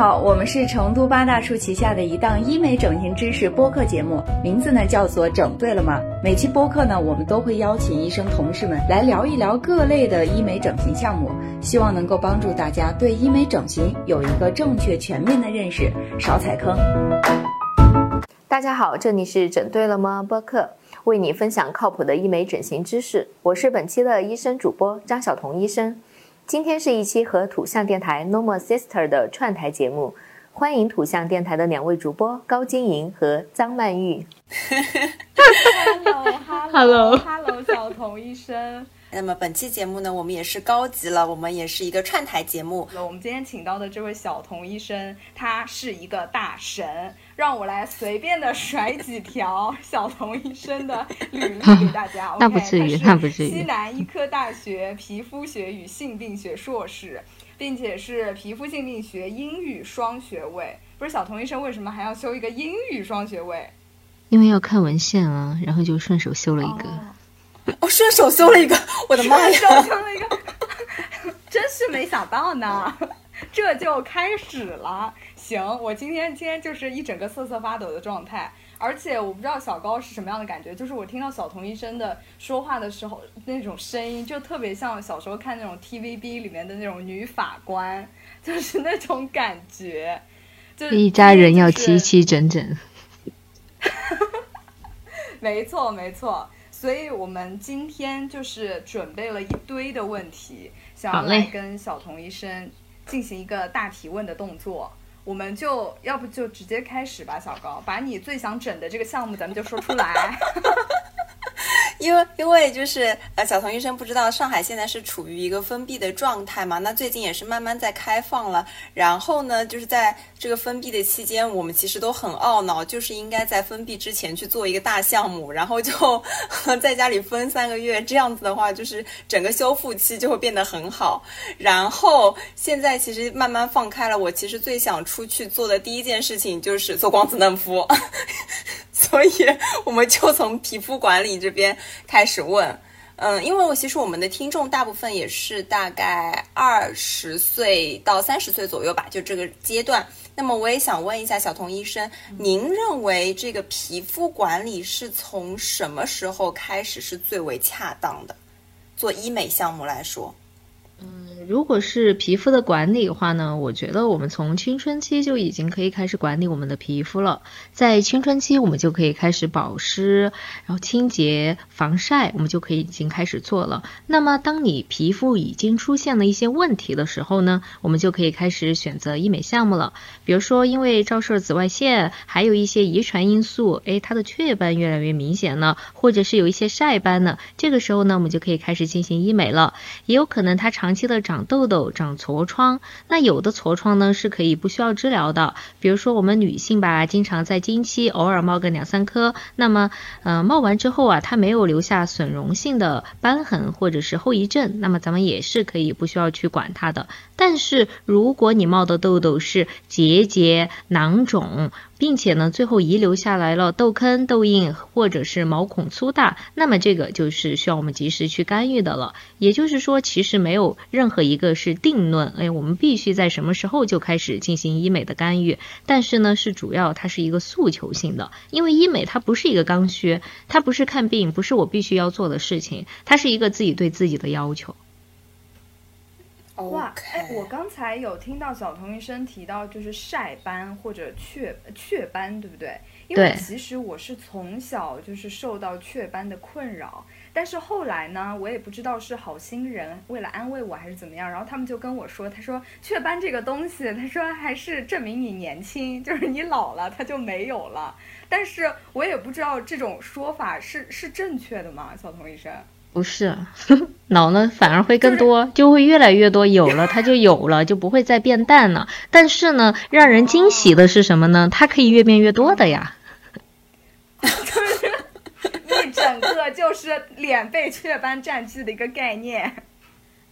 好，我们是成都八大处旗下的一档医美整形知识播客节目，名字呢叫做“整对了吗”。每期播客呢，我们都会邀请医生同事们来聊一聊各类的医美整形项目，希望能够帮助大家对医美整形有一个正确全面的认识，少踩坑。大家好，这里是整对了吗播客，为你分享靠谱的医美整形知识。我是本期的医生主播张晓彤医生。今天是一期和土象电台 Normal Sister 的串台节目，欢迎土象电台的两位主播高晶莹和张曼玉。Hello，Hello，Hello，小童医生。那么本期节目呢，我们也是高级了，我们也是一个串台节目。我们今天请到的这位小童医生，他是一个大神，让我来随便的甩几条小童医生的履历 给大家。那不至于，那不至于。西南医科大学皮肤学与性病学硕士，并且是皮肤性病学英语双学位。不是小童医生为什么还要修一个英语双学位？因为要看文献啊，然后就顺手修了一个。我顺手修了一个，我的妈呀！顺手修了一个，真是没想到呢。这就开始了。行，我今天今天就是一整个瑟瑟发抖的状态，而且我不知道小高是什么样的感觉。就是我听到小童医生的说话的时候，那种声音就特别像小时候看那种 TVB 里面的那种女法官，就是那种感觉。就一家人要齐齐整整。没错，没错。所以我们今天就是准备了一堆的问题，想要来跟小童医生进行一个大提问的动作。我们就要不就直接开始吧，小高，把你最想整的这个项目咱们就说出来。因为因为就是呃，小童医生不知道上海现在是处于一个封闭的状态嘛？那最近也是慢慢在开放了。然后呢，就是在这个封闭的期间，我们其实都很懊恼，就是应该在封闭之前去做一个大项目，然后就 在家里封三个月，这样子的话，就是整个修复期就会变得很好。然后现在其实慢慢放开了，我其实最想出去做的第一件事情就是做光子嫩肤。所以我们就从皮肤管理这边开始问，嗯，因为我其实我们的听众大部分也是大概二十岁到三十岁左右吧，就这个阶段。那么我也想问一下小童医生，您认为这个皮肤管理是从什么时候开始是最为恰当的？做医美项目来说？嗯，如果是皮肤的管理的话呢，我觉得我们从青春期就已经可以开始管理我们的皮肤了。在青春期，我们就可以开始保湿，然后清洁、防晒，我们就可以已经开始做了。那么，当你皮肤已经出现了一些问题的时候呢，我们就可以开始选择医美项目了。比如说，因为照射紫外线，还有一些遗传因素，诶，它的雀斑越来越明显了，或者是有一些晒斑呢，这个时候呢，我们就可以开始进行医美了。也有可能它长。长期的长痘痘、长痤疮，那有的痤疮呢是可以不需要治疗的。比如说我们女性吧，经常在经期偶尔冒个两三颗，那么呃冒完之后啊，它没有留下损溶性的斑痕或者是后遗症，那么咱们也是可以不需要去管它的。但是如果你冒的痘痘是结节、囊肿，并且呢，最后遗留下来了痘坑、痘印，或者是毛孔粗大，那么这个就是需要我们及时去干预的了。也就是说，其实没有任何一个是定论，哎，我们必须在什么时候就开始进行医美的干预。但是呢，是主要它是一个诉求性的，因为医美它不是一个刚需，它不是看病，不是我必须要做的事情，它是一个自己对自己的要求。哇，哎，我刚才有听到小童医生提到，就是晒斑或者雀雀斑，对不对？因为其实我是从小就是受到雀斑的困扰，但是后来呢，我也不知道是好心人为了安慰我还是怎么样，然后他们就跟我说，他说雀斑这个东西，他说还是证明你年轻，就是你老了它就没有了。但是我也不知道这种说法是是正确的吗？小童医生。不是，老呢反而会更多，就会越来越多，有了它就有了，就不会再变淡了。但是呢，让人惊喜的是什么呢？它可以越变越多的呀。一整个就是脸被雀斑占据的一个概念。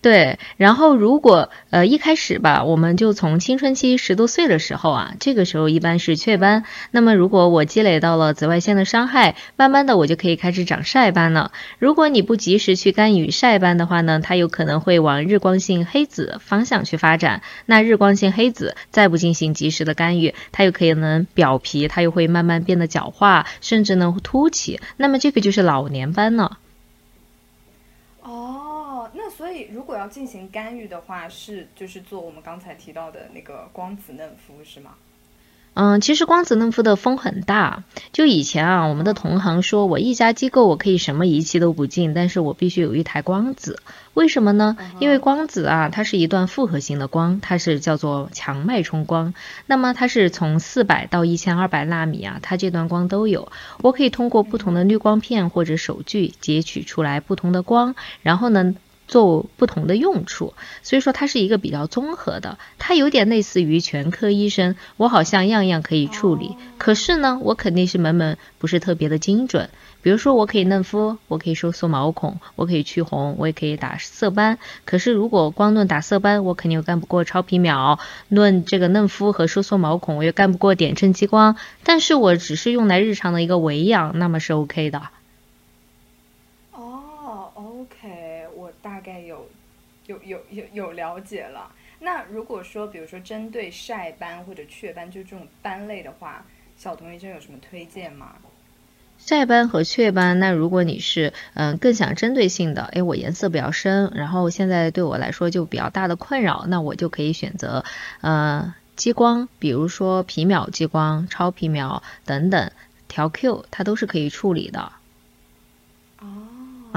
对，然后如果呃一开始吧，我们就从青春期十多岁的时候啊，这个时候一般是雀斑。那么如果我积累到了紫外线的伤害，慢慢的我就可以开始长晒斑了。如果你不及时去干预晒斑的话呢，它有可能会往日光性黑紫方向去发展。那日光性黑紫再不进行及时的干预，它有可能表皮它又会慢慢变得角化，甚至呢凸起。那么这个就是老年斑了。哦所以，如果要进行干预的话，是就是做我们刚才提到的那个光子嫩肤，是吗？嗯，其实光子嫩肤的风很大。就以前啊，我们的同行说我一家机构我可以什么仪器都不进，但是我必须有一台光子。为什么呢？因为光子啊，它是一段复合型的光，它是叫做强脉冲光。那么它是从四百到一千二百纳米啊，它这段光都有。我可以通过不同的滤光片或者手锯截取出来不同的光，然后呢。做不同的用处，所以说它是一个比较综合的，它有点类似于全科医生，我好像样样可以处理，可是呢，我肯定是门门不是特别的精准。比如说，我可以嫩肤，我可以收缩毛孔，我可以去红，我也可以打色斑。可是如果光论打色斑，我肯定又干不过超皮秒；论这个嫩肤和收缩毛孔，我又干不过点阵激光。但是我只是用来日常的一个维养，那么是 OK 的。有有有有了解了。那如果说，比如说针对晒斑或者雀斑，就这种斑类的话，小童医生有什么推荐吗？晒斑和雀斑，那如果你是嗯更想针对性的，哎，我颜色比较深，然后现在对我来说就比较大的困扰，那我就可以选择呃激光，比如说皮秒激光、超皮秒等等，调 Q 它都是可以处理的。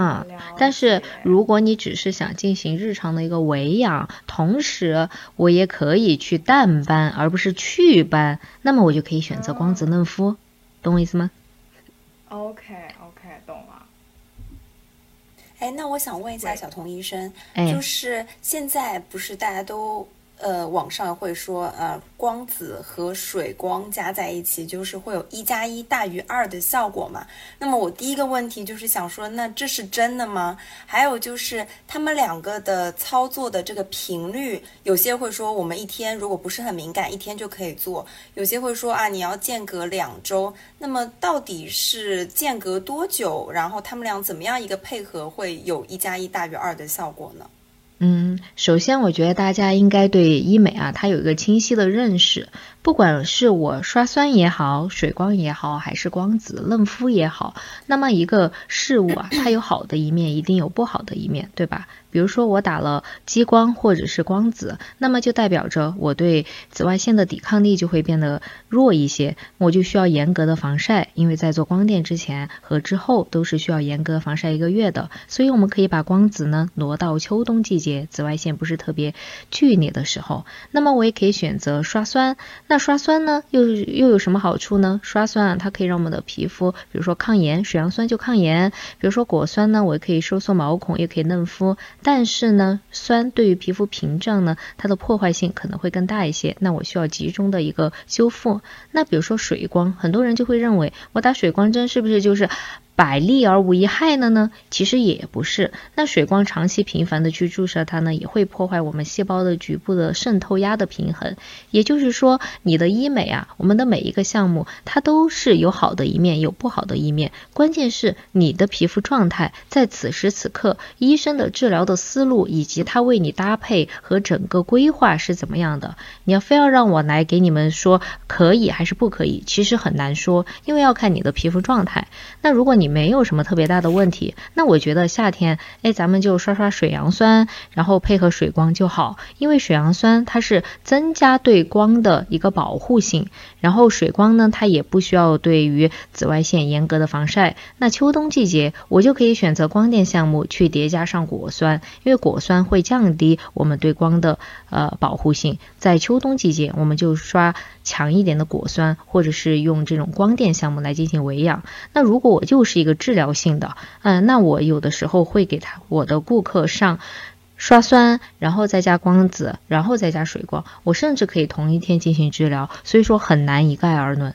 嗯，但是如果你只是想进行日常的一个维养，同时我也可以去淡斑而不是祛斑，那么我就可以选择光子嫩肤，懂我意思吗？OK OK，懂了。哎，那我想问一下小童医生，就是现在不是大家都。呃，网上会说，呃，光子和水光加在一起，就是会有一加一大于二的效果嘛？那么我第一个问题就是想说，那这是真的吗？还有就是他们两个的操作的这个频率，有些会说我们一天如果不是很敏感，一天就可以做；有些会说啊，你要间隔两周。那么到底是间隔多久？然后他们俩怎么样一个配合，会有一加一大于二的效果呢？嗯，首先我觉得大家应该对医美啊，它有一个清晰的认识。不管是我刷酸也好，水光也好，还是光子嫩肤也好，那么一个事物啊，它有好的一面，一定有不好的一面，对吧？比如说我打了激光或者是光子，那么就代表着我对紫外线的抵抗力就会变得弱一些，我就需要严格的防晒，因为在做光电之前和之后都是需要严格防晒一个月的。所以我们可以把光子呢挪到秋冬季节，紫外线不是特别剧烈的时候。那么我也可以选择刷酸。那刷酸呢，又又有什么好处呢？刷酸啊，它可以让我们的皮肤，比如说抗炎，水杨酸就抗炎；比如说果酸呢，我也可以收缩毛孔，也可以嫩肤。但是呢，酸对于皮肤屏障呢，它的破坏性可能会更大一些。那我需要集中的一个修复。那比如说水光，很多人就会认为，我打水光针是不是就是？百利而无一害了呢？其实也不是。那水光长期频繁的去注射它呢，也会破坏我们细胞的局部的渗透压的平衡。也就是说，你的医美啊，我们的每一个项目，它都是有好的一面，有不好的一面。关键是你的皮肤状态在此时此刻，医生的治疗的思路以及他为你搭配和整个规划是怎么样的。你要非要让我来给你们说可以还是不可以，其实很难说，因为要看你的皮肤状态。那如果你没有什么特别大的问题，那我觉得夏天，哎，咱们就刷刷水杨酸，然后配合水光就好。因为水杨酸它是增加对光的一个保护性，然后水光呢，它也不需要对于紫外线严格的防晒。那秋冬季节，我就可以选择光电项目去叠加上果酸，因为果酸会降低我们对光的呃保护性。在秋冬季节，我们就刷强一点的果酸，或者是用这种光电项目来进行维养。那如果我就是一个治疗性的，嗯，那我有的时候会给他我的顾客上刷酸，然后再加光子，然后再加水光，我甚至可以同一天进行治疗，所以说很难一概而论。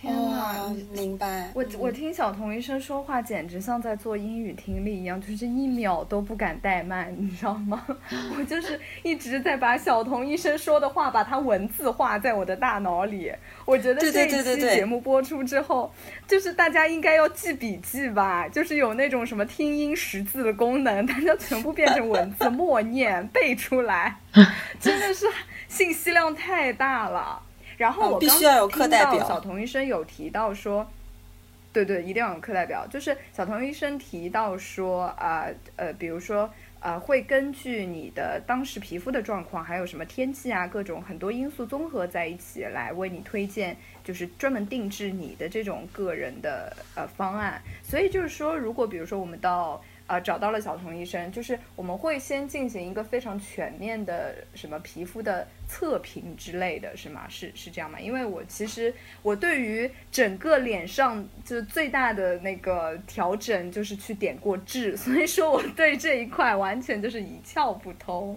天呐，明白。我我听小童医生说话，简直像在做英语听力一样，就是一秒都不敢怠慢，你知道吗？我就是一直在把小童医生说的话，把它文字化在我的大脑里。我觉得这一期节目播出之后，就是大家应该要记笔记吧，就是有那种什么听音识字的功能，大家全部变成文字 默念背出来，真的是信息量太大了。然后我刚听到小童医生有提到说，对对，一定要有课代表。就是小童医生提到说，啊呃，比如说呃，会根据你的当时皮肤的状况，还有什么天气啊，各种很多因素综合在一起来为你推荐，就是专门定制你的这种个人的呃方案。所以就是说，如果比如说我们到。啊，找到了小童医生，就是我们会先进行一个非常全面的什么皮肤的测评之类的是吗？是是这样吗？因为我其实我对于整个脸上就最大的那个调整就是去点过痣，所以说我对这一块完全就是一窍不通。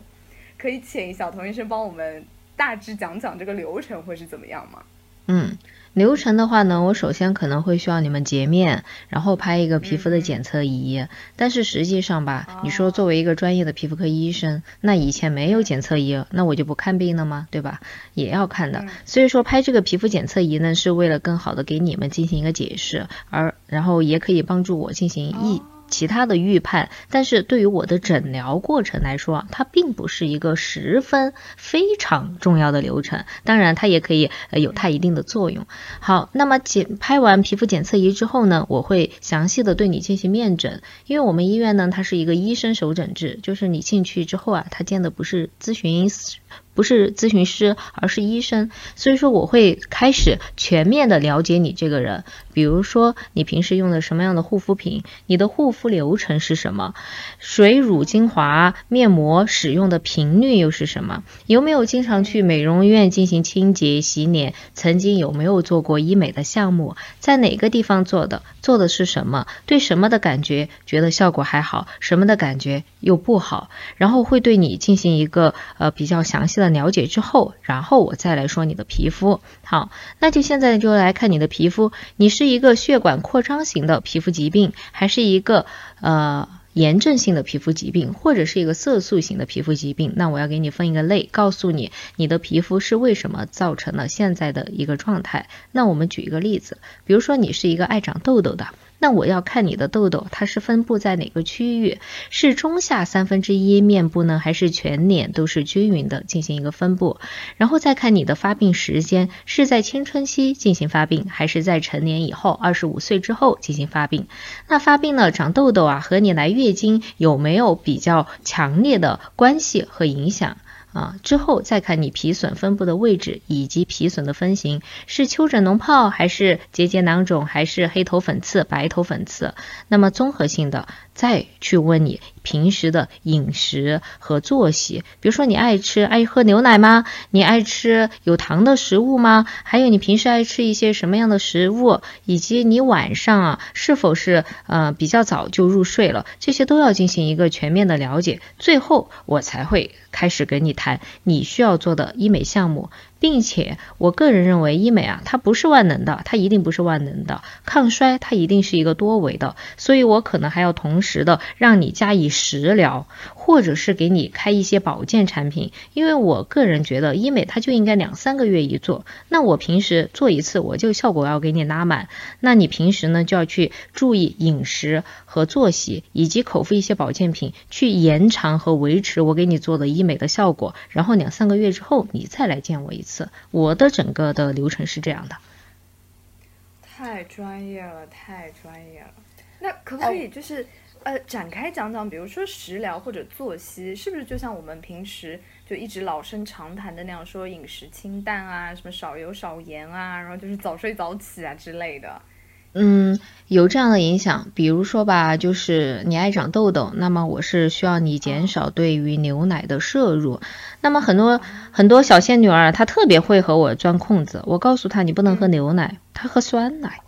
可以请小童医生帮我们大致讲讲这个流程会是怎么样吗？嗯。流程的话呢，我首先可能会需要你们洁面，然后拍一个皮肤的检测仪。但是实际上吧，你说作为一个专业的皮肤科医生，那以前没有检测仪，那我就不看病了吗？对吧？也要看的。所以说拍这个皮肤检测仪呢，是为了更好的给你们进行一个解释，而然后也可以帮助我进行一。其他的预判，但是对于我的诊疗过程来说，它并不是一个十分非常重要的流程。当然，它也可以呃有它一定的作用。好，那么检拍完皮肤检测仪之后呢，我会详细的对你进行面诊，因为我们医院呢，它是一个医生首诊制，就是你进去之后啊，他见的不是咨询。不是咨询师，而是医生，所以说我会开始全面的了解你这个人。比如说，你平时用的什么样的护肤品，你的护肤流程是什么，水乳精华面膜使用的频率又是什么，有没有经常去美容院进行清洁洗脸，曾经有没有做过医美的项目，在哪个地方做的，做的是什么，对什么的感觉觉得效果还好，什么的感觉又不好，然后会对你进行一个呃比较详细。的了解之后，然后我再来说你的皮肤。好，那就现在就来看你的皮肤，你是一个血管扩张型的皮肤疾病，还是一个呃炎症性的皮肤疾病，或者是一个色素型的皮肤疾病？那我要给你分一个类，告诉你你的皮肤是为什么造成了现在的一个状态。那我们举一个例子，比如说你是一个爱长痘痘的。那我要看你的痘痘，它是分布在哪个区域？是中下三分之一面部呢，还是全脸都是均匀的进行一个分布？然后再看你的发病时间，是在青春期进行发病，还是在成年以后，二十五岁之后进行发病？那发病了长痘痘啊，和你来月经有没有比较强烈的关系和影响？啊，之后再看你皮损分布的位置以及皮损的分型，是丘疹脓疱还是结节囊肿还是黑头粉刺、白头粉刺？那么综合性的再去问你。平时的饮食和作息，比如说你爱吃爱喝牛奶吗？你爱吃有糖的食物吗？还有你平时爱吃一些什么样的食物？以及你晚上啊是否是呃比较早就入睡了？这些都要进行一个全面的了解，最后我才会开始跟你谈你需要做的医美项目。并且，我个人认为医美啊，它不是万能的，它一定不是万能的。抗衰它一定是一个多维的，所以我可能还要同时的让你加以食疗，或者是给你开一些保健产品。因为我个人觉得医美它就应该两三个月一做，那我平时做一次，我就效果要给你拉满。那你平时呢就要去注意饮食和作息，以及口服一些保健品，去延长和维持我给你做的医美的效果。然后两三个月之后，你再来见我一次。我的整个的流程是这样的，太专业了，太专业了。那可不可以就是呃展开讲讲，比如说食疗或者作息，是不是就像我们平时就一直老生常谈的那样，说饮食清淡啊，什么少油少盐啊，然后就是早睡早起啊之类的。嗯，有这样的影响，比如说吧，就是你爱长痘痘，那么我是需要你减少对于牛奶的摄入。那么很多很多小仙女儿，她特别会和我钻空子，我告诉她你不能喝牛奶，她喝酸奶。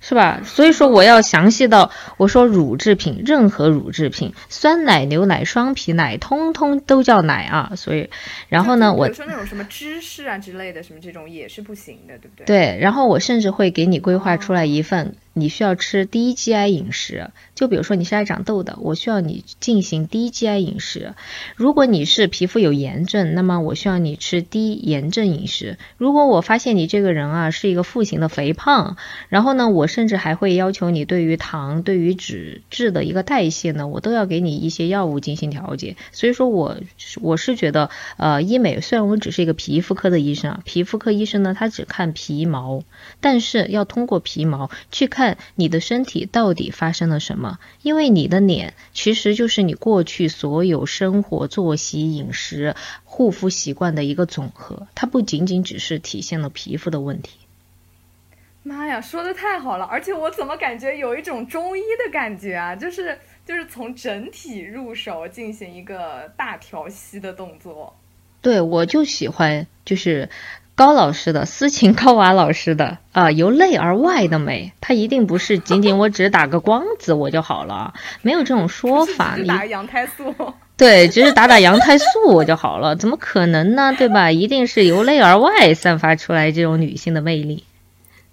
是吧？所以说我要详细到我说乳制品，任何乳制品，酸奶、牛奶、双皮奶，通通都叫奶啊。所以，然后呢，我比如说那种什么芝士啊之类的，什么这种也是不行的，对不对？对，然后我甚至会给你规划出来一份。你需要吃低 GI 饮食，就比如说你是爱长痘的，我需要你进行低 GI 饮食。如果你是皮肤有炎症，那么我需要你吃低炎症饮食。如果我发现你这个人啊是一个腹型的肥胖，然后呢，我甚至还会要求你对于糖、对于脂质的一个代谢呢，我都要给你一些药物进行调节。所以说，我我是觉得，呃，医美虽然我只是一个皮肤科的医生啊，皮肤科医生呢，他只看皮毛，但是要通过皮毛去看看。你的身体到底发生了什么？因为你的脸其实就是你过去所有生活作息、饮食、护肤习惯的一个总和，它不仅仅只是体现了皮肤的问题。妈呀，说的太好了！而且我怎么感觉有一种中医的感觉啊？就是就是从整体入手进行一个大调息的动作。对，我就喜欢就是。高老师的斯琴高娃老师的啊，由内而外的美，它一定不是仅仅我只打个光子我就好了，没有这种说法。你打羊胎素，对，只是打打羊胎素我就好了，怎么可能呢？对吧？一定是由内而外散发出来这种女性的魅力。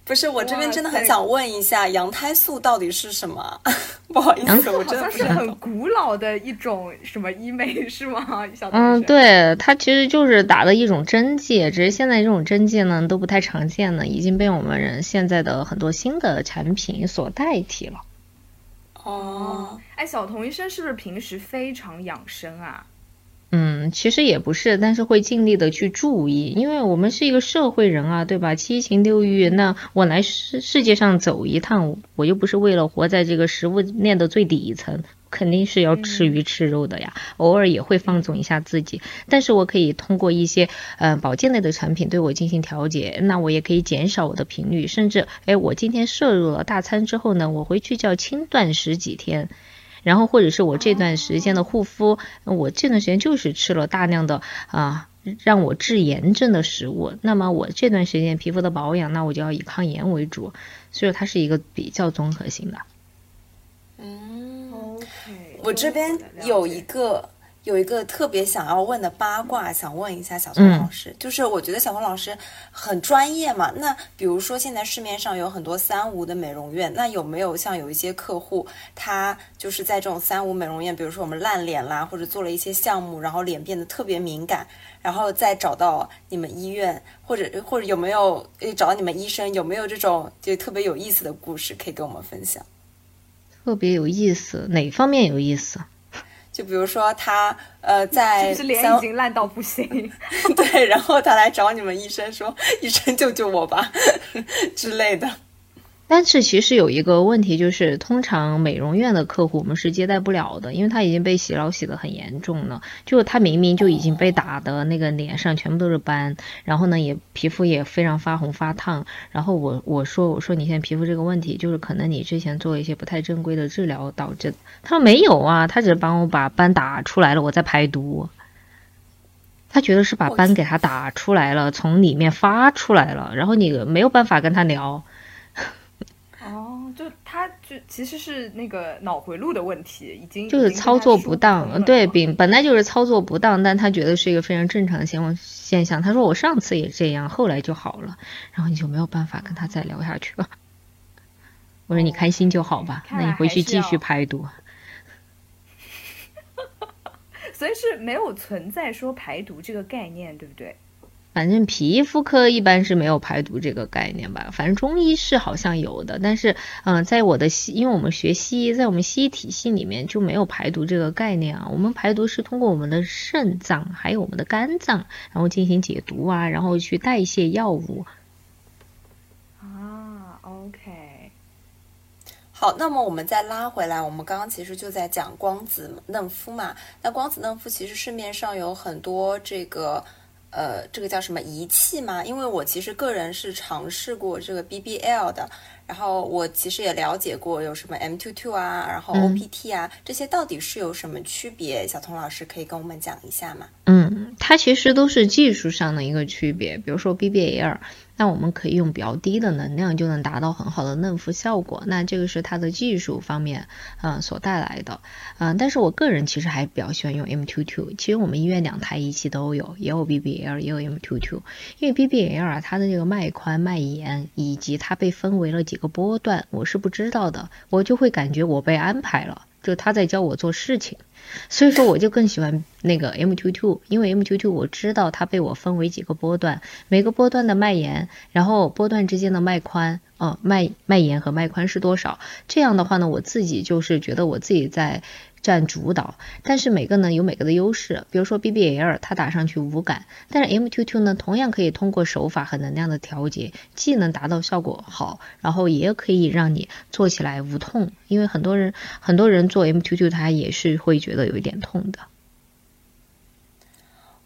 不是，我这边真的很想问一下，羊胎素到底是什么？不好意思，我真的是很古老的一种什么医美 是吗？嗯，对，它其实就是打的一种针剂，只是现在这种针剂呢都不太常见了，已经被我们人现在的很多新的产品所代替了。哦，哎，小童医生是不是平时非常养生啊？嗯，其实也不是，但是会尽力的去注意，因为我们是一个社会人啊，对吧？七情六欲，那我来世世界上走一趟，我又不是为了活在这个食物链的最底层，肯定是要吃鱼吃肉的呀。偶尔也会放纵一下自己，但是我可以通过一些呃保健类的产品对我进行调节，那我也可以减少我的频率，甚至哎，我今天摄入了大餐之后呢，我回去就要轻断食几天。然后或者是我这段时间的护肤，我这段时间就是吃了大量的啊让我治炎症的食物，那么我这段时间皮肤的保养，那我就要以抗炎为主，所以它是一个比较综合性的。嗯，OK，我这边有一个。有一个特别想要问的八卦，想问一下小童老师，就是我觉得小童老师很专业嘛。那比如说现在市面上有很多三无的美容院，那有没有像有一些客户，他就是在这种三无美容院，比如说我们烂脸啦，或者做了一些项目，然后脸变得特别敏感，然后再找到你们医院，或者或者有没有找到你们医生，有没有这种就特别有意思的故事可以跟我们分享？特别有意思，哪方面有意思？就比如说他呃在脸已经烂到不行，对，然后他来找你们医生说：“医生救救我吧” 之类的。但是其实有一个问题，就是通常美容院的客户我们是接待不了的，因为他已经被洗脑洗得很严重了。就他明明就已经被打的那个脸上全部都是斑，然后呢也皮肤也非常发红发烫。然后我我说我说你现在皮肤这个问题，就是可能你之前做一些不太正规的治疗导致。他说没有啊，他只是帮我把斑打出来了，我在排毒。他觉得是把斑给他打出来了，从里面发出来了，然后你没有办法跟他聊。就他就其实是那个脑回路的问题，已经就是操作不当，对，本本来就是操作不当，但他觉得是一个非常正常的现现象。他说我上次也这样，后来就好了，然后你就没有办法跟他再聊下去了。我说你开心就好吧，那你回去继续排毒。所以是没有存在说排毒这个概念，对不对？反正皮肤科一般是没有排毒这个概念吧，反正中医是好像有的，但是嗯，在我的西，因为我们学西医，在我们西医体系里面就没有排毒这个概念啊。我们排毒是通过我们的肾脏还有我们的肝脏，然后进行解毒啊，然后去代谢药物。啊，OK。好，那么我们再拉回来，我们刚刚其实就在讲光子嫩肤嘛。那光子嫩肤其实市面上有很多这个。呃，这个叫什么仪器吗？因为我其实个人是尝试过这个 BBL 的，然后我其实也了解过有什么 M22 啊，然后 OPT 啊，这些到底是有什么区别？小童老师可以跟我们讲一下吗？嗯，它其实都是技术上的一个区别。比如说 BBL，那我们可以用比较低的能量就能达到很好的嫩肤效果。那这个是它的技术方面，嗯，所带来的。嗯，但是我个人其实还比较喜欢用 M22。其实我们医院两台仪器都有，也有 BBL，也有 M22。因为 BBL 啊，它的这个脉宽、脉延以及它被分为了几个波段，我是不知道的，我就会感觉我被安排了，就他在教我做事情。所以说，我就更喜欢那个 M Two Two，因为 M Two Two 我知道它被我分为几个波段，每个波段的脉延，然后波段之间的脉宽，哦，脉脉延和脉宽是多少？这样的话呢，我自己就是觉得我自己在。占主导，但是每个呢有每个的优势。比如说 BBL 它打上去无感，但是 M22 呢同样可以通过手法和能量的调节，既能达到效果好，然后也可以让你做起来无痛。因为很多人很多人做 M22 他也是会觉得有一点痛的。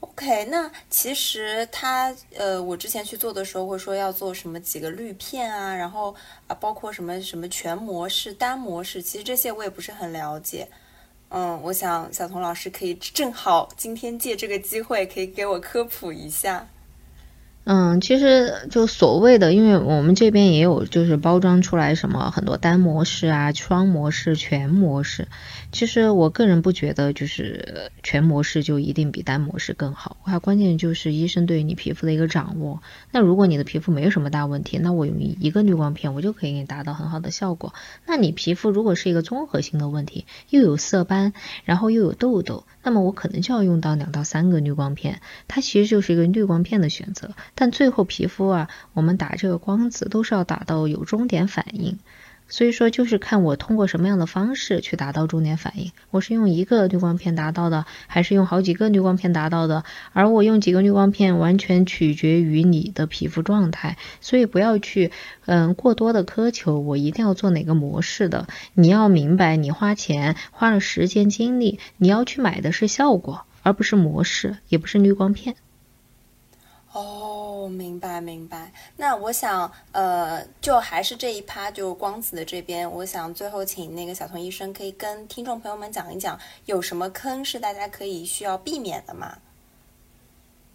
OK，那其实他呃，我之前去做的时候会说要做什么几个滤片啊，然后啊包括什么什么全模式、单模式，其实这些我也不是很了解。嗯，我想小童老师可以正好今天借这个机会，可以给我科普一下。嗯，其实就所谓的，因为我们这边也有，就是包装出来什么很多单模式啊、双模式、全模式。其实我个人不觉得，就是全模式就一定比单模式更好。它关键就是医生对于你皮肤的一个掌握。那如果你的皮肤没有什么大问题，那我用一个滤光片，我就可以给你达到很好的效果。那你皮肤如果是一个综合性的问题，又有色斑，然后又有痘痘，那么我可能就要用到两到三个滤光片。它其实就是一个滤光片的选择。但最后皮肤啊，我们打这个光子都是要打到有终点反应。所以说，就是看我通过什么样的方式去达到终点反应。我是用一个滤光片达到的，还是用好几个滤光片达到的？而我用几个滤光片，完全取决于你的皮肤状态。所以不要去，嗯，过多的苛求我一定要做哪个模式的。你要明白，你花钱花了时间精力，你要去买的是效果，而不是模式，也不是滤光片。哦，明白明白。那我想，呃，就还是这一趴，就光子的这边，我想最后请那个小童医生可以跟听众朋友们讲一讲，有什么坑是大家可以需要避免的吗？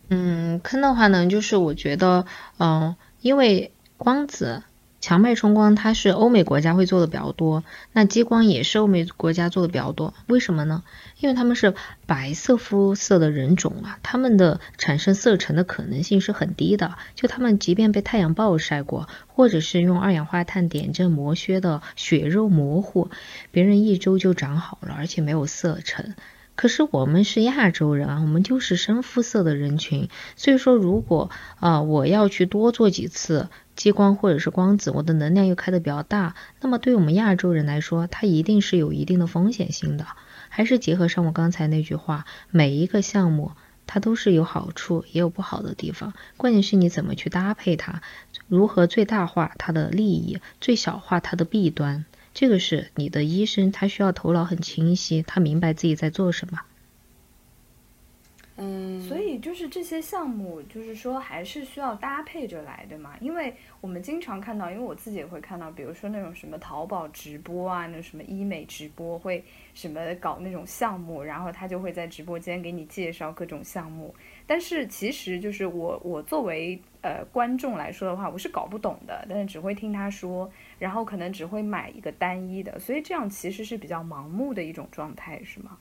嗯，坑的话呢，就是我觉得，嗯，因为光子。强脉冲光它是欧美国家会做的比较多，那激光也是欧美国家做的比较多。为什么呢？因为他们是白色肤色的人种啊，他们的产生色沉的可能性是很低的。就他们即便被太阳暴晒过，或者是用二氧化碳点阵磨削的血肉模糊，别人一周就长好了，而且没有色沉。可是我们是亚洲人啊，我们就是深肤色的人群，所以说如果啊我要去多做几次。激光或者是光子，我的能量又开的比较大，那么对我们亚洲人来说，它一定是有一定的风险性的。还是结合上我刚才那句话，每一个项目它都是有好处也有不好的地方，关键是你怎么去搭配它，如何最大化它的利益，最小化它的弊端，这个是你的医生他需要头脑很清晰，他明白自己在做什么。嗯，所以就是这些项目，就是说还是需要搭配着来的嘛。因为我们经常看到，因为我自己也会看到，比如说那种什么淘宝直播啊，那什么医美直播，会什么搞那种项目，然后他就会在直播间给你介绍各种项目。但是其实就是我我作为呃观众来说的话，我是搞不懂的，但是只会听他说，然后可能只会买一个单一的，所以这样其实是比较盲目的一种状态，是吗？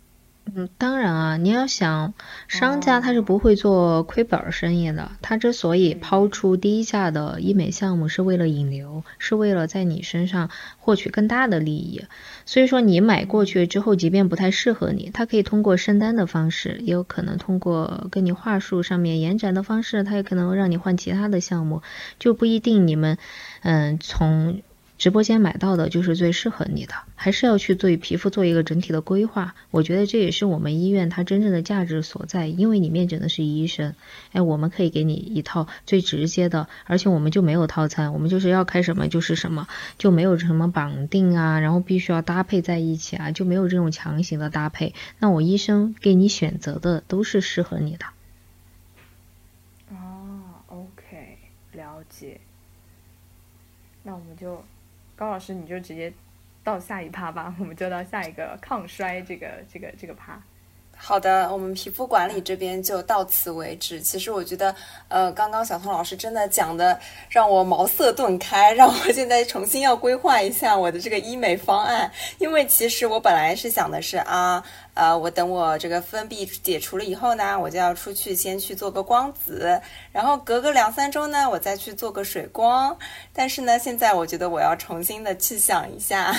嗯，当然啊，你要想商家他是不会做亏本生意的，他之所以抛出低价的医美项目，是为了引流，是为了在你身上获取更大的利益。所以说你买过去之后，即便不太适合你，他可以通过升单的方式，也有可能通过跟你话术上面延展的方式，他也可能让你换其他的项目，就不一定你们嗯从。直播间买到的就是最适合你的，还是要去对皮肤做一个整体的规划。我觉得这也是我们医院它真正的价值所在，因为你面诊的是医生，哎，我们可以给你一套最直接的，而且我们就没有套餐，我们就是要开什么就是什么，就没有什么绑定啊，然后必须要搭配在一起啊，就没有这种强行的搭配。那我医生给你选择的都是适合你的。哦，OK，了解。那我们就。高老师，你就直接到下一趴吧，我们就到下一个抗衰这个这个这个趴。好的，我们皮肤管理这边就到此为止。其实我觉得，呃，刚刚小彤老师真的讲的让我茅塞顿开，让我现在重新要规划一下我的这个医美方案。因为其实我本来是想的是啊。呃，我等我这个封闭解除了以后呢，我就要出去先去做个光子，然后隔个两三周呢，我再去做个水光。但是呢，现在我觉得我要重新的去想一下。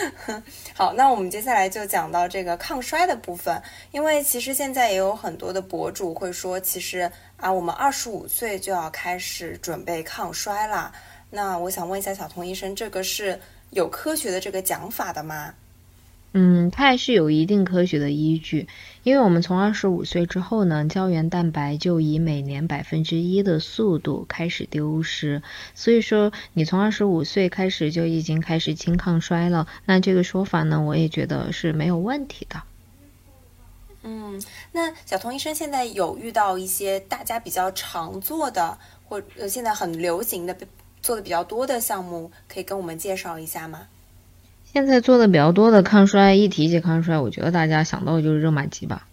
好，那我们接下来就讲到这个抗衰的部分，因为其实现在也有很多的博主会说，其实啊，我们二十五岁就要开始准备抗衰啦。那我想问一下小童医生，这个是有科学的这个讲法的吗？嗯，它还是有一定科学的依据，因为我们从二十五岁之后呢，胶原蛋白就以每年百分之一的速度开始丢失，所以说你从二十五岁开始就已经开始轻抗衰了，那这个说法呢，我也觉得是没有问题的。嗯，那小童医生现在有遇到一些大家比较常做的，或呃现在很流行的做的比较多的项目，可以跟我们介绍一下吗？现在做的比较多的抗衰，一提起抗衰，我觉得大家想到的就是热玛吉吧。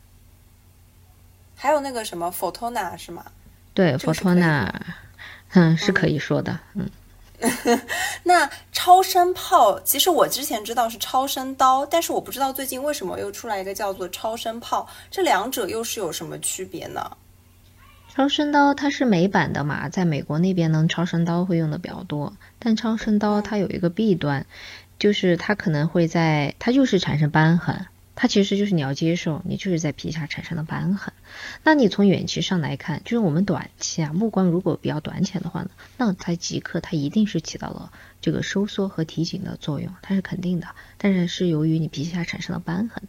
还有那个什么 Photona 是吗？对，Photona，嗯，是可以说的，嗯。那超声炮，其实我之前知道是超声刀，但是我不知道最近为什么又出来一个叫做超声炮，这两者又是有什么区别呢？超声刀它是美版的嘛，在美国那边呢，超声刀会用的比较多，但超声刀它有一个弊端。就是它可能会在，它就是产生瘢痕，它其实就是你要接受，你就是在皮下产生了瘢痕。那你从远期上来看，就是我们短期啊，目光如果比较短浅的话呢，那它即刻它一定是起到了这个收缩和提紧的作用，它是肯定的。但是是由于你皮下产生了瘢痕，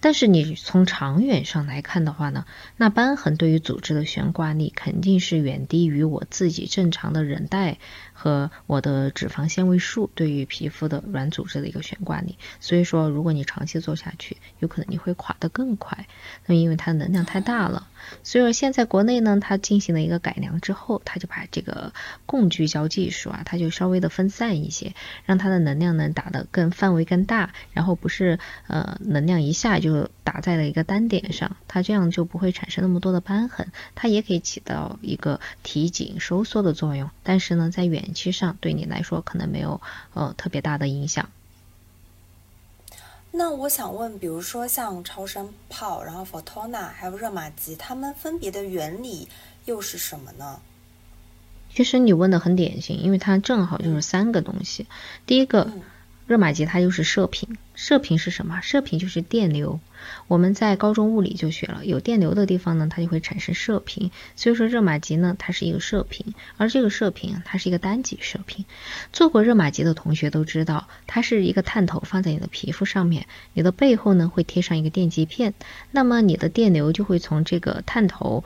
但是你从长远上来看的话呢，那瘢痕对于组织的悬挂力肯定是远低于我自己正常的韧带。和我的脂肪纤维素对于皮肤的软组织的一个悬挂力，所以说如果你长期做下去，有可能你会垮得更快。那因为它的能量太大了，所以说现在国内呢，它进行了一个改良之后，它就把这个共聚焦技术啊，它就稍微的分散一些，让它的能量呢打得更范围更大，然后不是呃能量一下就打在了一个单点上，它这样就不会产生那么多的瘢痕，它也可以起到一个提紧收缩的作用，但是呢，在远期上对你来说可能没有呃特别大的影响。那我想问，比如说像超声炮，然后 Fotona 还有热玛吉，它们分别的原理又是什么呢？其实你问的很典型，因为它正好就是三个东西。第一个。热玛吉它就是射频，射频是什么？射频就是电流。我们在高中物理就学了，有电流的地方呢，它就会产生射频。所以说热玛吉呢，它是一个射频，而这个射频它是一个单极射频。做过热玛吉的同学都知道，它是一个探头放在你的皮肤上面，你的背后呢会贴上一个电极片，那么你的电流就会从这个探头。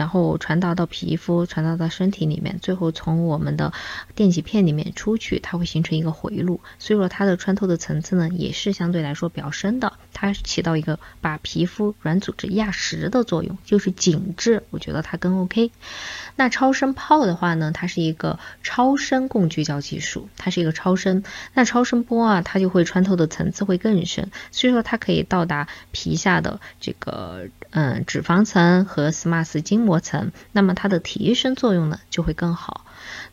然后传达到皮肤，传达到身体里面，最后从我们的电极片里面出去，它会形成一个回路。所以说它的穿透的层次呢，也是相对来说比较深的。它起到一个把皮肤软组织压实的作用，就是紧致。我觉得它更 OK。那超声炮的话呢，它是一个超声共聚焦技术，它是一个超声。那超声波啊，它就会穿透的层次会更深，所以说它可以到达皮下的这个嗯脂肪层和 SMAS 筋膜层，那么它的提升作用呢就会更好。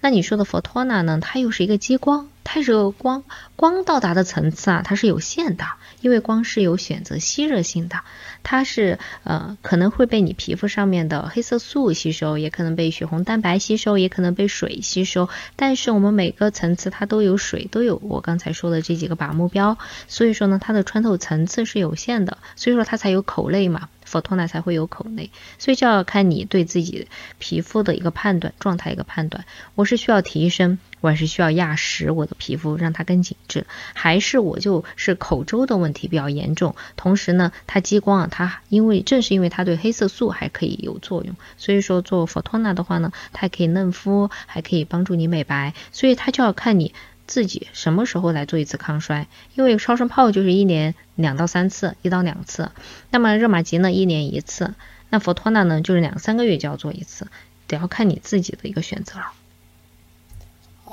那你说的 photon 呢，它又是一个激光。太热光，光到达的层次啊，它是有限的，因为光是有选择吸热性的，它是呃可能会被你皮肤上面的黑色素吸收，也可能被血红蛋白吸收，也可能被水吸收。但是我们每个层次它都有水，都有我刚才说的这几个靶目标，所以说呢，它的穿透层次是有限的，所以说它才有口内嘛。佛托纳才会有口内，所以就要看你对自己皮肤的一个判断状态一个判断。我是需要提升，我还是需要压实我的皮肤，让它更紧致，还是我就是口周的问题比较严重。同时呢，它激光啊，它因为正是因为它对黑色素还可以有作用，所以说做佛托纳的话呢，它可以嫩肤，还可以帮助你美白。所以它就要看你。自己什么时候来做一次抗衰？因为超声炮就是一年两到三次，一到两次。那么热玛吉呢，一年一次。那佛托纳呢，就是两三个月就要做一次，得要看你自己的一个选择了。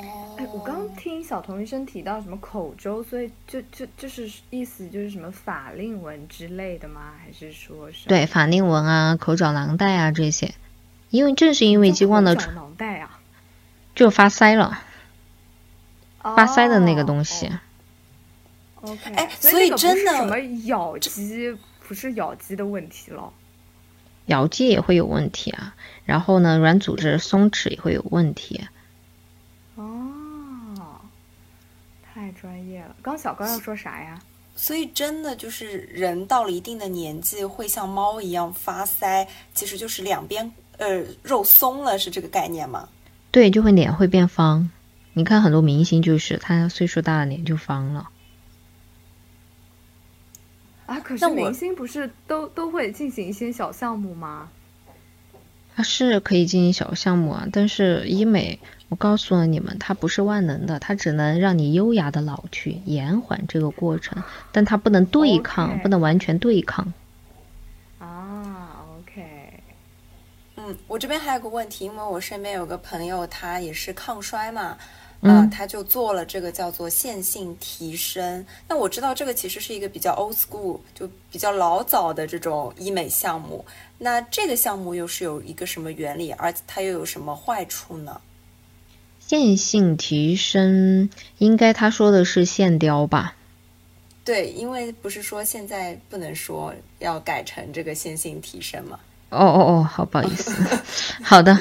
哦，哎，我刚听小童医生提到什么口周，所以就就就是意思就是什么法令纹之类的吗？还是说是？对，法令纹啊，口角囊袋啊这些，因为正是因为激光的，口角囊袋啊，就发腮了，发腮的那个东西。OK，哎，所以真的什么咬肌不是咬肌的问题了，咬肌也会有问题啊。然后呢，软组织松弛也会有问题。哦，太专业了。刚小高要说啥呀？所以真的就是人到了一定的年纪会像猫一样发腮，其实就是两边呃肉松了，是这个概念吗？对，就会脸会变方。你看很多明星就是他岁数大了脸就方了。啊，可是明星不是都都会进行一些小项目吗？它是可以进行小项目啊，但是医美，我告诉了你们，它不是万能的，它只能让你优雅的老去，延缓这个过程，但它不能对抗，不能完全对抗。啊，OK。嗯，我这边还有个问题，因为我身边有个朋友，他也是抗衰嘛。嗯，他就做了这个叫做线性提升。那我知道这个其实是一个比较 old school，就比较老早的这种医美项目。那这个项目又是有一个什么原理，而它又有什么坏处呢？线性提升，应该他说的是线雕吧？对，因为不是说现在不能说要改成这个线性提升吗？哦哦哦，好不好意思，好的，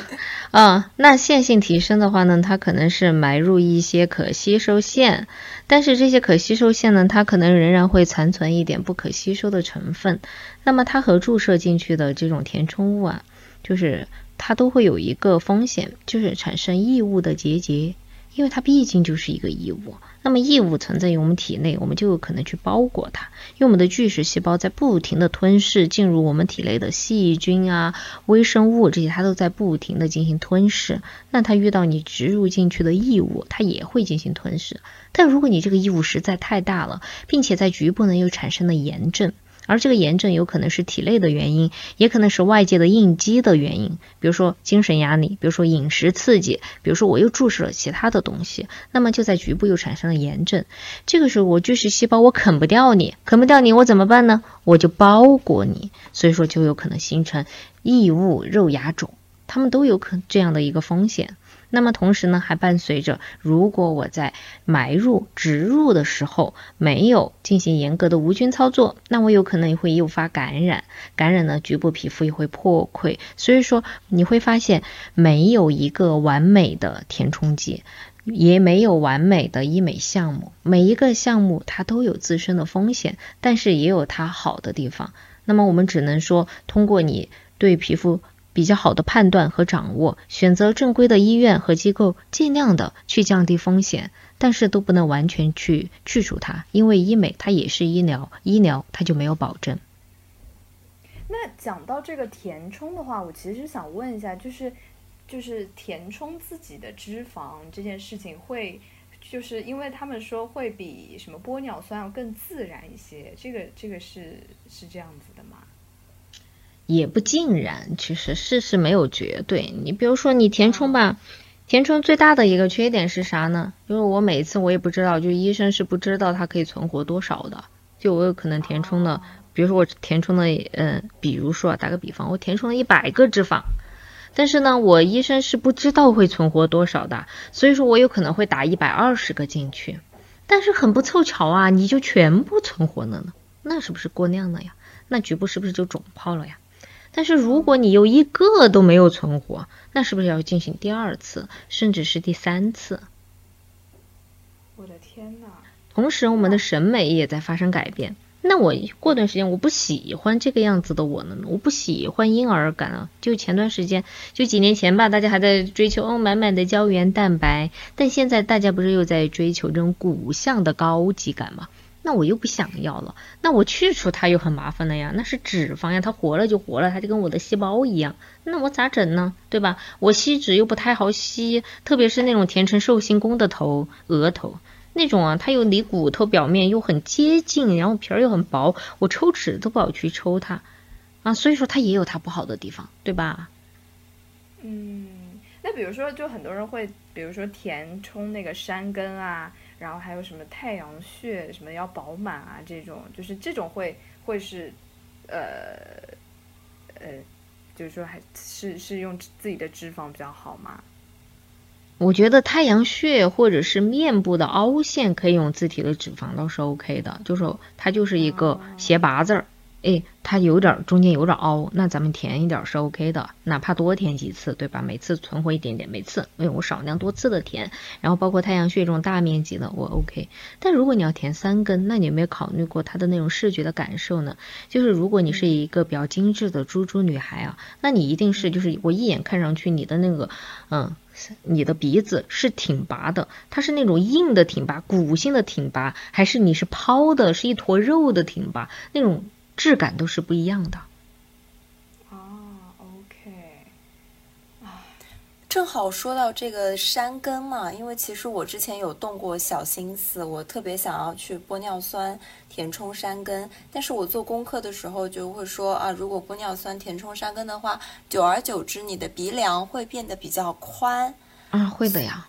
啊，那线性提升的话呢，它可能是埋入一些可吸收线，但是这些可吸收线呢，它可能仍然会残存一点不可吸收的成分，那么它和注射进去的这种填充物啊，就是它都会有一个风险，就是产生异物的结节，因为它毕竟就是一个异物。那么异物存在于我们体内，我们就有可能去包裹它，因为我们的巨噬细胞在不停的吞噬进入我们体内的细菌啊、微生物这些，它都在不停的进行吞噬。那它遇到你植入进去的异物，它也会进行吞噬。但如果你这个异物实在太大了，并且在局部呢又产生了炎症。而这个炎症有可能是体内的原因，也可能是外界的应激的原因，比如说精神压力，比如说饮食刺激，比如说我又注射了其他的东西，那么就在局部又产生了炎症。这个时候我巨噬细胞我啃不掉你，啃不掉你我怎么办呢？我就包裹你，所以说就有可能形成异物肉芽肿，它们都有可这样的一个风险。那么同时呢，还伴随着，如果我在埋入、植入的时候没有进行严格的无菌操作，那我有可能也会诱发感染，感染呢，局部皮肤也会破溃。所以说，你会发现没有一个完美的填充剂，也没有完美的医美项目，每一个项目它都有自身的风险，但是也有它好的地方。那么我们只能说，通过你对皮肤。比较好的判断和掌握，选择正规的医院和机构，尽量的去降低风险，但是都不能完全去去除它，因为医美它也是医疗，医疗它就没有保证。那讲到这个填充的话，我其实想问一下，就是就是填充自己的脂肪这件事情，会就是因为他们说会比什么玻尿酸要更自然一些，这个这个是是这样子的吗？也不尽然，其实事实没有绝对。你比如说，你填充吧，填充最大的一个缺点是啥呢？就是我每次我也不知道，就医生是不知道它可以存活多少的。就我有可能填充的，比如说我填充的，嗯，比如说打个比方，我填充了一百个脂肪，但是呢，我医生是不知道会存活多少的，所以说我有可能会打一百二十个进去，但是很不凑巧啊，你就全部存活了呢，那是不是过量了呀？那局部是不是就肿泡了呀？但是如果你有一个都没有存活，那是不是要进行第二次，甚至是第三次？我的天呐！同时，我们的审美也在发生改变。那我过段时间我不喜欢这个样子的我呢？我不喜欢婴儿感啊！就前段时间，就几年前吧，大家还在追求哦满满的胶原蛋白，但现在大家不是又在追求这种骨相的高级感吗？那我又不想要了，那我去除它又很麻烦了呀，那是脂肪呀，它活了就活了，它就跟我的细胞一样，那我咋整呢？对吧？我吸脂又不太好吸，特别是那种填成寿星宫的头、额头那种啊，它又离骨头表面又很接近，然后皮儿又很薄，我抽脂都不好去抽它啊，所以说它也有它不好的地方，对吧？嗯，那比如说，就很多人会，比如说填充那个山根啊，然后还有什么太阳穴，什么要饱满啊，这种就是这种会会是，呃，呃，就是说还是是用自己的脂肪比较好吗？我觉得太阳穴或者是面部的凹陷可以用自体的脂肪，倒是 OK 的，就是它就是一个斜八字儿。哎，它有点中间有点凹，那咱们填一点是 OK 的，哪怕多填几次，对吧？每次存活一点点，每次哎我少量多次的填，然后包括太阳穴这种大面积的我 OK。但如果你要填三根，那你有没有考虑过它的那种视觉的感受呢？就是如果你是一个比较精致的猪猪女孩啊，那你一定是就是我一眼看上去你的那个嗯，你的鼻子是挺拔的，它是那种硬的挺拔，骨性的挺拔，还是你是抛的，是一坨肉的挺拔那种？质感都是不一样的。哦，OK，啊，正好说到这个山根嘛，因为其实我之前有动过小心思，我特别想要去玻尿酸填充山根，但是我做功课的时候就会说啊，如果玻尿酸填充山根的话，久而久之你的鼻梁会变得比较宽。啊，会的呀。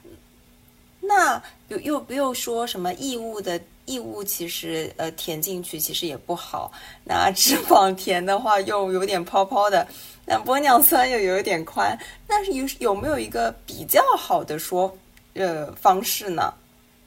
那又又又说什么异物的？异物其实呃填进去其实也不好，那脂肪填的话又有点泡泡的，那玻尿酸又有点宽，但是有有没有一个比较好的说呃方式呢？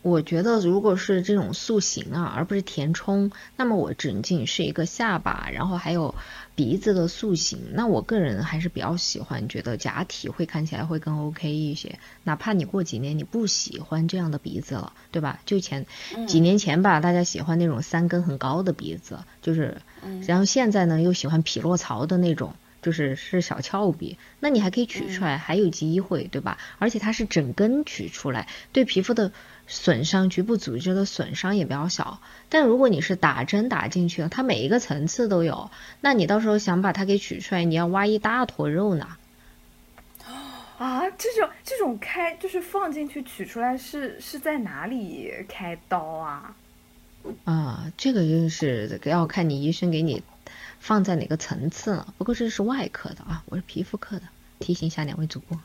我觉得，如果是这种塑形啊，而不是填充，那么我仅仅是一个下巴，然后还有鼻子的塑形，那我个人还是比较喜欢，觉得假体会看起来会更 OK 一些。哪怕你过几年你不喜欢这样的鼻子了，对吧？就前几年前吧，大家喜欢那种三根很高的鼻子，就是，然后现在呢又喜欢匹诺曹的那种，就是是小翘鼻，那你还可以取出来，还有机会，对吧？而且它是整根取出来，对皮肤的。损伤局部组织的损伤也比较小，但如果你是打针打进去了，它每一个层次都有，那你到时候想把它给取出来，你要挖一大坨肉呢。啊，这种这种开就是放进去取出来是是在哪里开刀啊？啊，这个就是要看你医生给你放在哪个层次了。不过这是外科的啊，我是皮肤科的。提醒一下两位主播。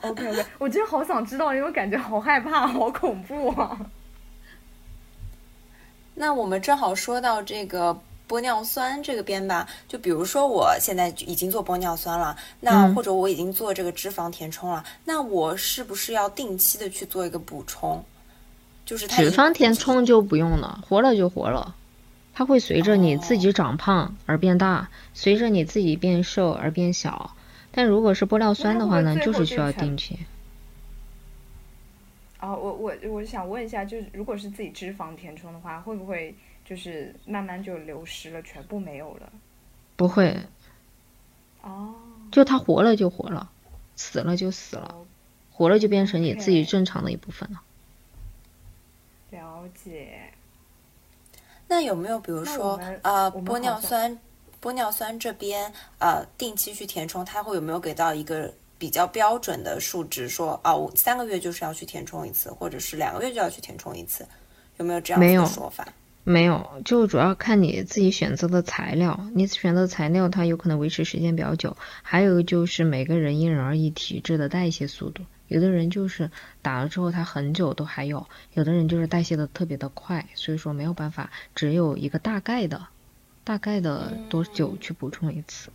OK OK，我真的好想知道，因为感觉好害怕，好恐怖啊。那我们正好说到这个玻尿酸这个边吧，就比如说我现在已经做玻尿酸了，那或者我已经做这个脂肪填充了，那我是不是要定期的去做一个补充？就是脂肪填充就不用了，活了就活了。它会随着你自己长胖而变大，随着你自己变瘦而变小。但如果是玻尿酸的话呢，就是需要定期。哦，我我我想问一下，就是如果是自己脂肪填充的话，会不会就是慢慢就流失了，全部没有了？不会。哦。就它活了就活了，死了就死了，活了就变成你自己正常的一部分了。了解。那有没有比如说呃玻尿酸，玻尿酸这边呃定期去填充，它会有没有给到一个比较标准的数值？说啊，我三个月就是要去填充一次，或者是两个月就要去填充一次，有没有这样的说法？没有，就主要看你自己选择的材料，你选择材料它有可能维持时间比较久，还有就是每个人因人而异，体质的代谢速度。有的人就是打了之后，他很久都还有；有的人就是代谢的特别的快，所以说没有办法，只有一个大概的，大概的多久去补充一次。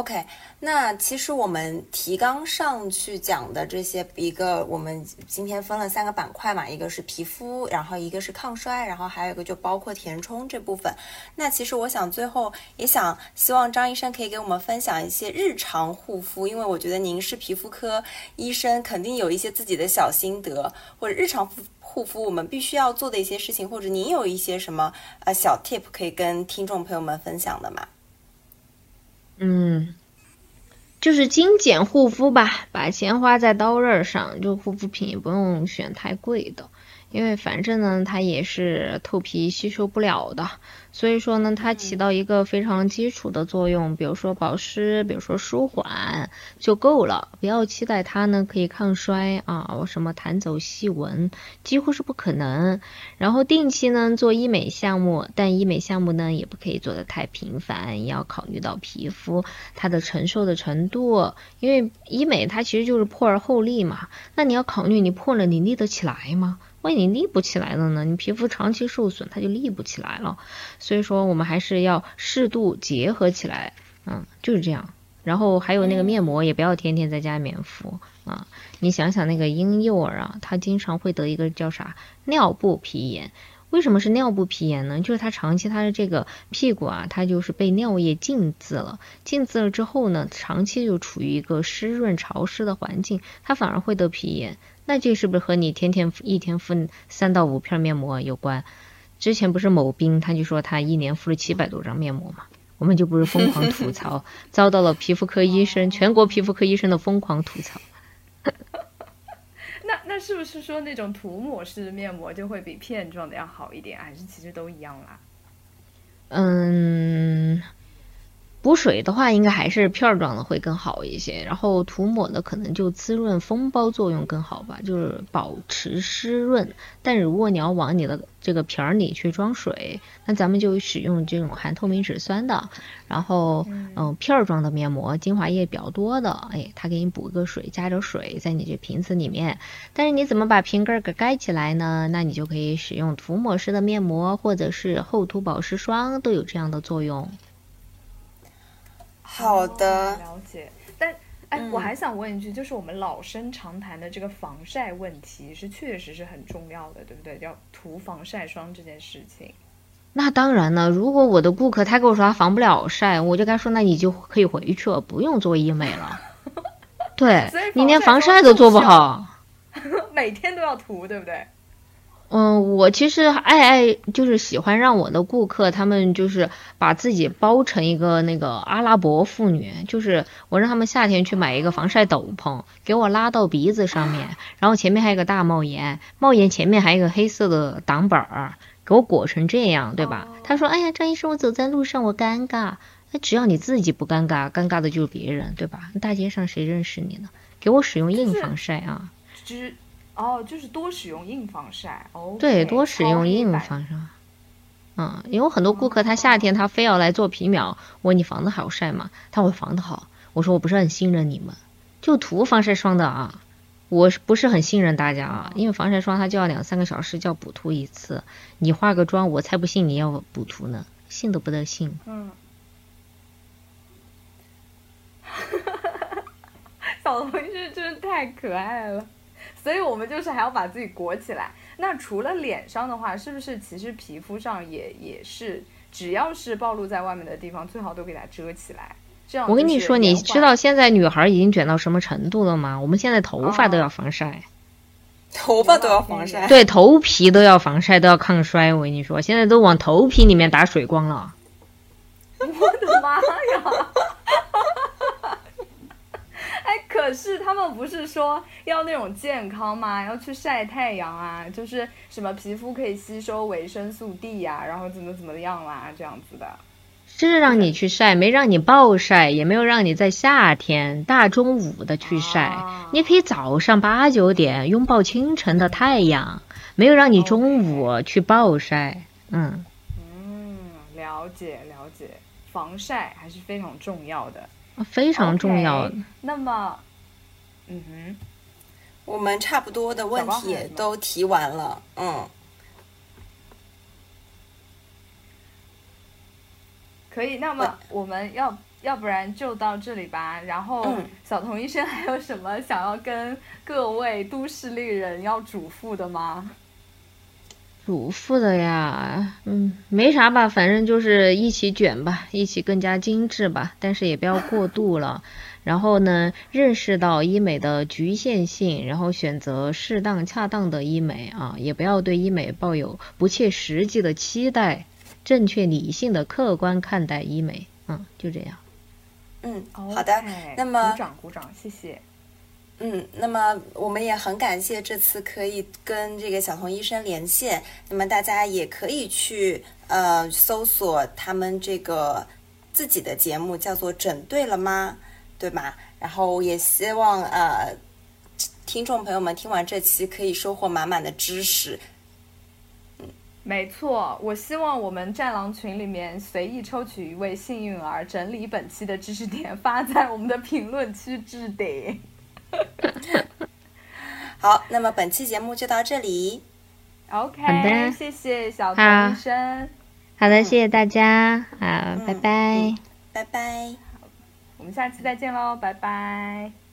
OK，那其实我们提纲上去讲的这些，一个我们今天分了三个板块嘛，一个是皮肤，然后一个是抗衰，然后还有一个就包括填充这部分。那其实我想最后也想希望张医生可以给我们分享一些日常护肤，因为我觉得您是皮肤科医生，肯定有一些自己的小心得，或者日常护护肤我们必须要做的一些事情，或者您有一些什么呃小 tip 可以跟听众朋友们分享的吗？嗯，就是精简护肤吧，把钱花在刀刃上。就护肤品也不用选太贵的，因为反正呢，它也是透皮吸收不了的，所以说呢，它起到一个非常基础的作用，比如说保湿，比如说舒缓就够了，不要期待它呢可以抗衰啊，什么弹走细纹，几乎是不可能。然后定期呢做医美项目，但医美项目呢也不可以做得太频繁，要考虑到皮肤它的承受的程度，因为医美它其实就是破而后立嘛，那你要考虑你破了你立得起来吗？万一你立不起来了呢？你皮肤长期受损，它就立不起来了。所以说，我们还是要适度结合起来，嗯，就是这样。然后还有那个面膜，也不要天天在家里面敷啊。你想想那个婴幼儿啊，他经常会得一个叫啥尿布皮炎。为什么是尿布皮炎呢？就是他长期他的这个屁股啊，他就是被尿液浸渍了，浸渍了之后呢，长期就处于一个湿润潮湿的环境，他反而会得皮炎。那这是不是和你天天一天敷三到五片面膜有关？之前不是某兵他就说他一年敷了七百多张面膜嘛，我们就不是疯狂吐槽，遭到了皮肤科医生、全国皮肤科医生的疯狂吐槽。那那是不是说那种涂抹式的面膜就会比片状的要好一点？还是其实都一样啦？嗯。补水的话，应该还是片状的会更好一些。然后涂抹的可能就滋润、封包作用更好吧，就是保持湿润。但如果你要往你的这个瓶儿里去装水，那咱们就使用这种含透明质酸的。然后，嗯，片儿状的面膜精华液比较多的，哎，它给你补个水，加点水在你这瓶子里面。但是你怎么把瓶盖给盖起来呢？那你就可以使用涂抹式的面膜，或者是厚涂保湿霜，都有这样的作用。好的，了解。但哎，我还想问一句，就是我们老生常谈的这个防晒问题，是确实是很重要的，对不对？要涂防晒霜这件事情。那当然了，如果我的顾客他跟我说他防不了晒，我就该说那你就可以回去了，不用做医美了。对，你连防晒都做不好，每天都要涂，对不对？嗯，我其实爱爱就是喜欢让我的顾客，他们就是把自己包成一个那个阿拉伯妇女，就是我让他们夏天去买一个防晒斗篷，给我拉到鼻子上面，然后前面还有个大帽檐，帽檐前面还有一个黑色的挡板儿，给我裹成这样，对吧？他说：“哎呀，张医生，我走在路上我尴尬。”那只要你自己不尴尬，尴尬的就是别人，对吧？大街上谁认识你呢？给我使用硬防晒啊！哦，就是多使用硬防晒哦。对，多使用硬防晒。嗯，因为很多顾客他夏天他非要来做皮秒，我问你防的好晒吗？他会防的好。我说我不是很信任你们，就涂防晒霜的啊，我不是很信任大家啊，因为防晒霜它就要两三个小时就要补涂一次，你化个妆我才不信你要补涂呢，信都不得信。嗯。哈哈哈哈哈！小同事真的太可爱了。所以我们就是还要把自己裹起来。那除了脸上的话，是不是其实皮肤上也也是，只要是暴露在外面的地方，最好都给它遮起来。这样我跟你说，你知道现在女孩已经卷到什么程度了吗？我们现在头发都要防晒，头发都要防晒，对，头皮都要防晒，都要抗衰。我跟你说，现在都往头皮里面打水光了。我的妈呀！可是他们不是说要那种健康吗？要去晒太阳啊，就是什么皮肤可以吸收维生素 D 呀，然后怎么怎么样啦，这样子的。是让你去晒，没让你暴晒，也没有让你在夏天大中午的去晒。你可以早上八九点拥抱清晨的太阳，没有让你中午去暴晒。嗯嗯，了解了解，防晒还是非常重要的。非常重要。那么，嗯哼，我们差不多的问题都提完了。嗯，可以。那么我们要要不然就到这里吧。然后，小童医生还有什么想要跟各位都市丽人要嘱咐的吗？嘱咐的呀，嗯，没啥吧，反正就是一起卷吧，一起更加精致吧，但是也不要过度了。然后呢，认识到医美的局限性，然后选择适当恰当的医美啊，也不要对医美抱有不切实际的期待，正确理性的客观看待医美，嗯，就这样。嗯，好的，那么鼓掌鼓掌，谢谢。嗯，那么我们也很感谢这次可以跟这个小童医生连线。那么大家也可以去呃搜索他们这个自己的节目，叫做“整对了吗”，对吧？然后也希望呃听众朋友们听完这期可以收获满满的知识。嗯，没错，我希望我们战狼群里面随意抽取一位幸运儿，整理本期的知识点，发在我们的评论区置顶。好，那么本期节目就到这里。OK，好的，谢谢小童医生。好的，谢谢大家，好，拜拜，拜拜。我们下期再见喽，拜拜。